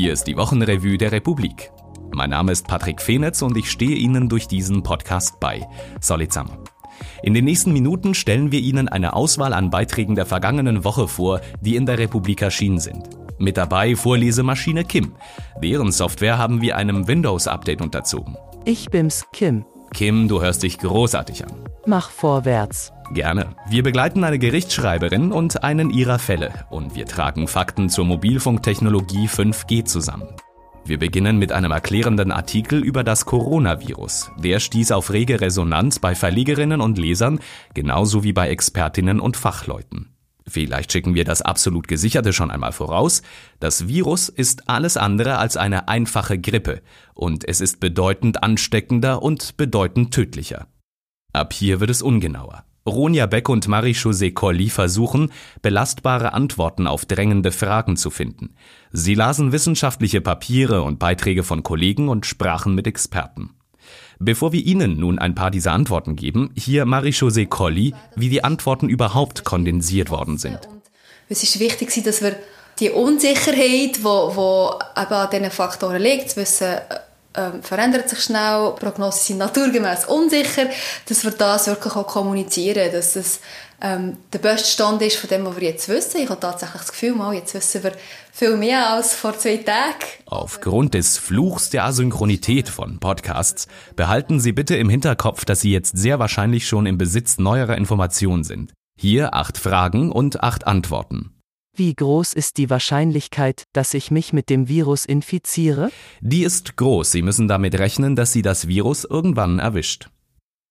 Hier ist die Wochenrevue der Republik. Mein Name ist Patrick Fenetz und ich stehe Ihnen durch diesen Podcast bei. Solid In den nächsten Minuten stellen wir Ihnen eine Auswahl an Beiträgen der vergangenen Woche vor, die in der Republik erschienen sind. Mit dabei Vorlesemaschine Kim. Deren Software haben wir einem Windows-Update unterzogen. Ich bin's, Kim. Kim, du hörst dich großartig an. Mach vorwärts. Gerne. Wir begleiten eine Gerichtsschreiberin und einen ihrer Fälle und wir tragen Fakten zur Mobilfunktechnologie 5G zusammen. Wir beginnen mit einem erklärenden Artikel über das Coronavirus. Der stieß auf rege Resonanz bei Verlegerinnen und Lesern, genauso wie bei Expertinnen und Fachleuten. Vielleicht schicken wir das absolut Gesicherte schon einmal voraus. Das Virus ist alles andere als eine einfache Grippe und es ist bedeutend ansteckender und bedeutend tödlicher. Ab hier wird es ungenauer. Ronja Beck und Marie-José Colli versuchen, belastbare Antworten auf drängende Fragen zu finden. Sie lasen wissenschaftliche Papiere und Beiträge von Kollegen und sprachen mit Experten. Bevor wir Ihnen nun ein paar dieser Antworten geben, hier Marie-José Colli, wie die Antworten überhaupt kondensiert worden sind. Es ist wichtig, dass wir die Unsicherheit, die, an diesen Faktoren liegt, wissen, ähm, verändert sich schnell, Prognosen sind naturgemäß unsicher, dass wir das wirklich auch kommunizieren, dass es ähm, der beste Stand ist von dem, was wir jetzt wissen. Ich habe tatsächlich das Gefühl, mal, jetzt wissen wir viel mehr als vor zwei Tagen. Aufgrund des Fluchs der Asynchronität von Podcasts behalten Sie bitte im Hinterkopf, dass Sie jetzt sehr wahrscheinlich schon im Besitz neuerer Informationen sind. Hier acht Fragen und acht Antworten. Wie groß ist die Wahrscheinlichkeit, dass ich mich mit dem Virus infiziere? Die ist groß. Sie müssen damit rechnen, dass Sie das Virus irgendwann erwischt.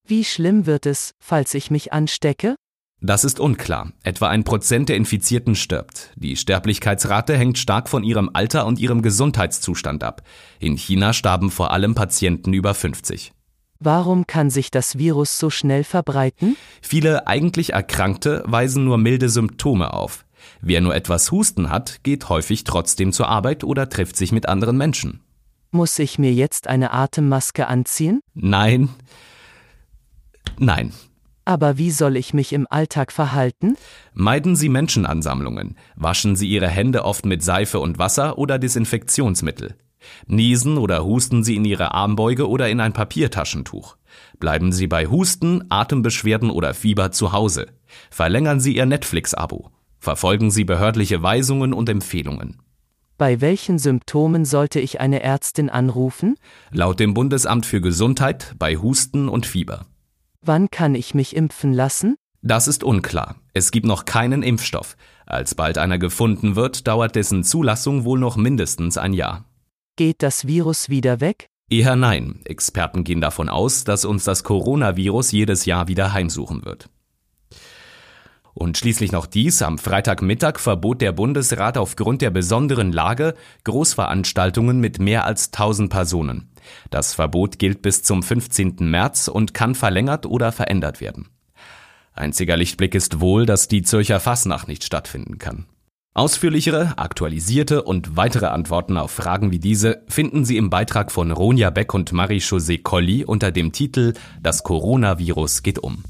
Wie schlimm wird es, falls ich mich anstecke? Das ist unklar. Etwa ein Prozent der Infizierten stirbt. Die Sterblichkeitsrate hängt stark von ihrem Alter und ihrem Gesundheitszustand ab. In China starben vor allem Patienten über 50. Warum kann sich das Virus so schnell verbreiten? Viele eigentlich Erkrankte weisen nur milde Symptome auf. Wer nur etwas Husten hat, geht häufig trotzdem zur Arbeit oder trifft sich mit anderen Menschen. Muss ich mir jetzt eine Atemmaske anziehen? Nein. Nein. Aber wie soll ich mich im Alltag verhalten? Meiden Sie Menschenansammlungen. Waschen Sie Ihre Hände oft mit Seife und Wasser oder Desinfektionsmittel. Niesen oder husten Sie in Ihre Armbeuge oder in ein Papiertaschentuch. Bleiben Sie bei Husten, Atembeschwerden oder Fieber zu Hause. Verlängern Sie Ihr Netflix-Abo. Verfolgen Sie behördliche Weisungen und Empfehlungen. Bei welchen Symptomen sollte ich eine Ärztin anrufen? Laut dem Bundesamt für Gesundheit bei Husten und Fieber. Wann kann ich mich impfen lassen? Das ist unklar. Es gibt noch keinen Impfstoff. Als bald einer gefunden wird, dauert dessen Zulassung wohl noch mindestens ein Jahr. Geht das Virus wieder weg? Eher nein. Experten gehen davon aus, dass uns das Coronavirus jedes Jahr wieder heimsuchen wird. Und schließlich noch dies. Am Freitagmittag verbot der Bundesrat aufgrund der besonderen Lage Großveranstaltungen mit mehr als 1000 Personen. Das Verbot gilt bis zum 15. März und kann verlängert oder verändert werden. Einziger Lichtblick ist wohl, dass die Zürcher Fasnacht nicht stattfinden kann. Ausführlichere, aktualisierte und weitere Antworten auf Fragen wie diese finden Sie im Beitrag von Ronja Beck und Marie-José Colli unter dem Titel Das Coronavirus geht um.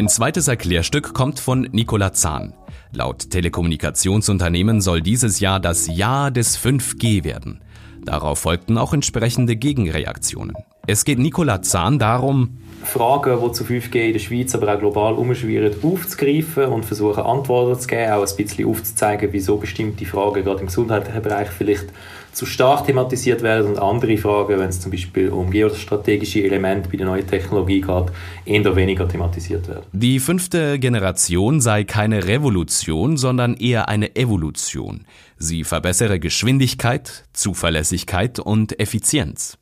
Ein zweites Erklärstück kommt von Nicola Zahn. Laut Telekommunikationsunternehmen soll dieses Jahr das Jahr des 5G werden. Darauf folgten auch entsprechende Gegenreaktionen. Es geht Nicola Zahn darum, Fragen, die zu 5G in der Schweiz, aber auch global umschwirren, aufzugreifen und versuchen Antworten zu geben, auch ein bisschen aufzuzeigen, wieso bestimmte Fragen gerade im gesundheitlichen Bereich vielleicht zu stark thematisiert werden und andere Fragen, wenn es zum Beispiel um geostrategische Elemente bei der neuen Technologie geht, eher weniger thematisiert werden. Die fünfte Generation sei keine Revolution, sondern eher eine Evolution. Sie verbessere Geschwindigkeit, Zuverlässigkeit und Effizienz.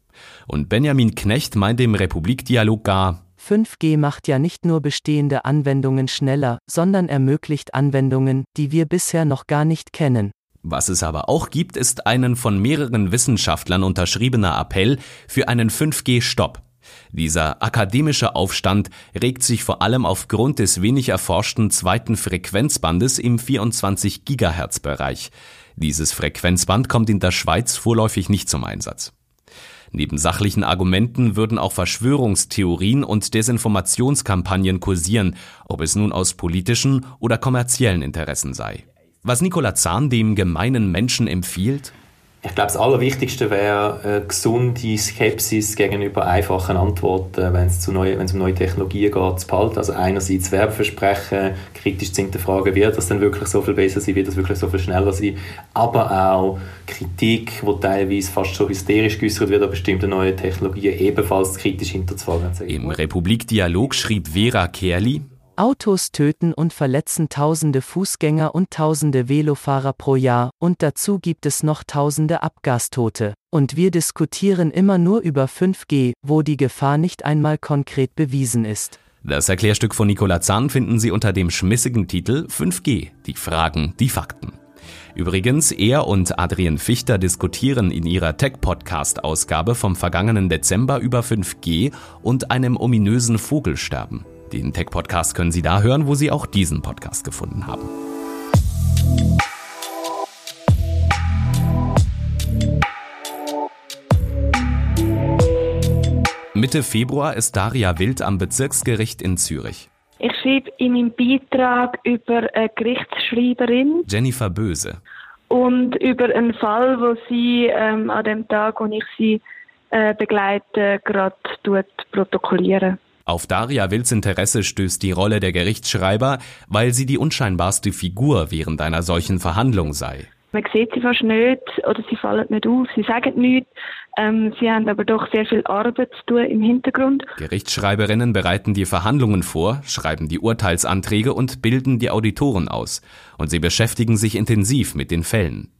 Und Benjamin Knecht meint im Republikdialog gar, 5G macht ja nicht nur bestehende Anwendungen schneller, sondern ermöglicht Anwendungen, die wir bisher noch gar nicht kennen. Was es aber auch gibt, ist einen von mehreren Wissenschaftlern unterschriebener Appell für einen 5G-Stopp. Dieser akademische Aufstand regt sich vor allem aufgrund des wenig erforschten zweiten Frequenzbandes im 24 Gigahertz Bereich. Dieses Frequenzband kommt in der Schweiz vorläufig nicht zum Einsatz. Neben sachlichen Argumenten würden auch Verschwörungstheorien und Desinformationskampagnen kursieren, ob es nun aus politischen oder kommerziellen Interessen sei. Was Nicola Zahn dem gemeinen Menschen empfiehlt? Ich glaube, das Allerwichtigste wäre eine gesunde Skepsis gegenüber einfachen Antworten, wenn es, neue, um neue Technologien geht, zu behalten. Also einerseits Werbeversprechen, kritisch zu hinterfragen, wird das denn wirklich so viel besser sein, wird das wirklich so viel schneller sein, aber auch Kritik, die teilweise fast so hysterisch geäußert wird an bestimmten neuen Technologien, ebenfalls kritisch hinterfragen. Im Republikdialog schrieb Vera Kerli, Autos töten und verletzen tausende Fußgänger und tausende Velofahrer pro Jahr, und dazu gibt es noch tausende Abgastote. Und wir diskutieren immer nur über 5G, wo die Gefahr nicht einmal konkret bewiesen ist. Das Erklärstück von Nicola Zahn finden Sie unter dem schmissigen Titel 5G, die Fragen, die Fakten. Übrigens, er und Adrian Fichter diskutieren in ihrer Tech-Podcast-Ausgabe vom vergangenen Dezember über 5G und einem ominösen Vogelsterben. Den Tech-Podcast können Sie da hören, wo Sie auch diesen Podcast gefunden haben. Mitte Februar ist Daria Wild am Bezirksgericht in Zürich. Ich schreibe in meinem Beitrag über eine Gerichtsschreiberin. Jennifer Böse. Und über einen Fall, wo sie ähm, an dem Tag, wo ich sie äh, begleite, gerade protokollieren. Auf Daria Wills Interesse stößt die Rolle der Gerichtsschreiber, weil sie die unscheinbarste Figur während einer solchen Verhandlung sei. Man sieht sie fast nicht oder sie fallen nicht auf, sie sagen nichts. Ähm, sie haben aber doch sehr viel Arbeit zu tun im Hintergrund. Gerichtsschreiberinnen bereiten die Verhandlungen vor, schreiben die Urteilsanträge und bilden die Auditoren aus. Und sie beschäftigen sich intensiv mit den Fällen.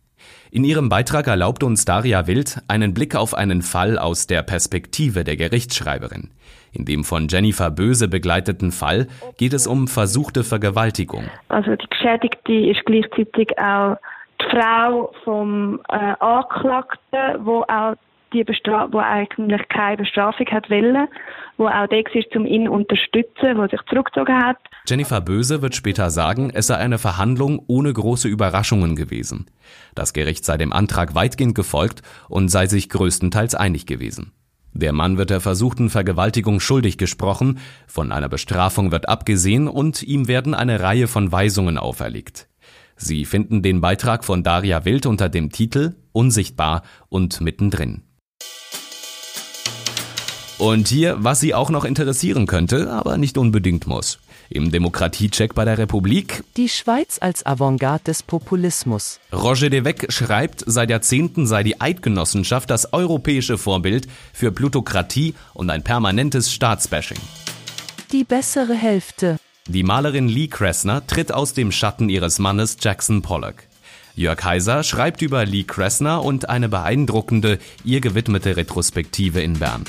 In ihrem Beitrag erlaubt uns Daria Wild einen Blick auf einen Fall aus der Perspektive der Gerichtsschreiberin. In dem von Jennifer Böse begleiteten Fall geht es um versuchte Vergewaltigung. Also die Geschädigte ist gleichzeitig auch die Frau vom äh, Anklagten, wo auch die Bestra wo eigentlich keine Bestrafung hat wollen, wo auch der war, um ihn zu unterstützen, wo sich zurückgezogen hat. Jennifer Böse wird später sagen, es sei eine Verhandlung ohne große Überraschungen gewesen. Das Gericht sei dem Antrag weitgehend gefolgt und sei sich größtenteils einig gewesen. Der Mann wird der versuchten Vergewaltigung schuldig gesprochen, von einer Bestrafung wird abgesehen und ihm werden eine Reihe von Weisungen auferlegt. Sie finden den Beitrag von Daria Wild unter dem Titel Unsichtbar und mittendrin. Und hier, was Sie auch noch interessieren könnte, aber nicht unbedingt muss. Im Demokratiecheck bei der Republik. Die Schweiz als Avantgarde des Populismus. Roger Devec schreibt, seit Jahrzehnten sei die Eidgenossenschaft das europäische Vorbild für Plutokratie und ein permanentes Staatsbashing. Die bessere Hälfte. Die Malerin Lee Kressner tritt aus dem Schatten ihres Mannes Jackson Pollock. Jörg Heiser schreibt über Lee Kressner und eine beeindruckende, ihr gewidmete Retrospektive in Bern.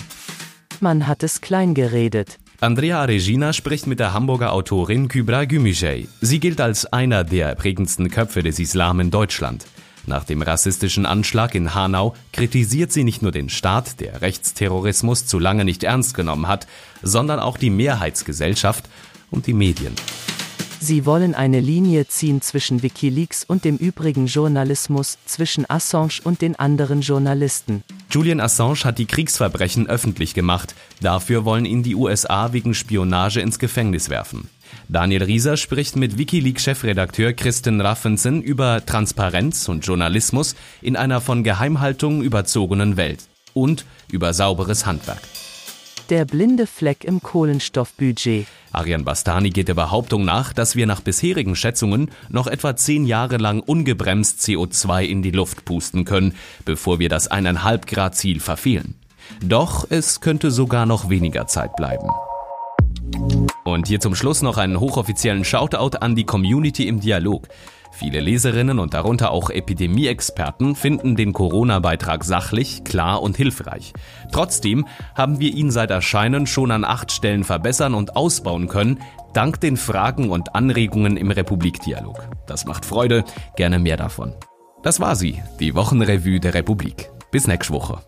Man hat es klein geredet. Andrea Regina spricht mit der Hamburger Autorin Kübra Gümüşey. Sie gilt als einer der prägendsten Köpfe des Islam in Deutschland. Nach dem rassistischen Anschlag in Hanau kritisiert sie nicht nur den Staat, der Rechtsterrorismus zu lange nicht ernst genommen hat, sondern auch die Mehrheitsgesellschaft und die Medien. Sie wollen eine Linie ziehen zwischen Wikileaks und dem übrigen Journalismus, zwischen Assange und den anderen Journalisten. Julian Assange hat die Kriegsverbrechen öffentlich gemacht. Dafür wollen ihn die USA wegen Spionage ins Gefängnis werfen. Daniel Rieser spricht mit Wikileaks-Chefredakteur Kristen Raffensen über Transparenz und Journalismus in einer von Geheimhaltung überzogenen Welt und über sauberes Handwerk. Der blinde Fleck im Kohlenstoffbudget. Arian Bastani geht der Behauptung nach, dass wir nach bisherigen Schätzungen noch etwa zehn Jahre lang ungebremst CO2 in die Luft pusten können, bevor wir das 1,5 Grad Ziel verfehlen. Doch es könnte sogar noch weniger Zeit bleiben. Und hier zum Schluss noch einen hochoffiziellen Shoutout an die Community im Dialog. Viele Leserinnen und darunter auch Epidemie-Experten finden den Corona-Beitrag sachlich, klar und hilfreich. Trotzdem haben wir ihn seit Erscheinen schon an acht Stellen verbessern und ausbauen können, dank den Fragen und Anregungen im Republikdialog. Das macht Freude, gerne mehr davon. Das war sie, die Wochenrevue der Republik. Bis nächste Woche.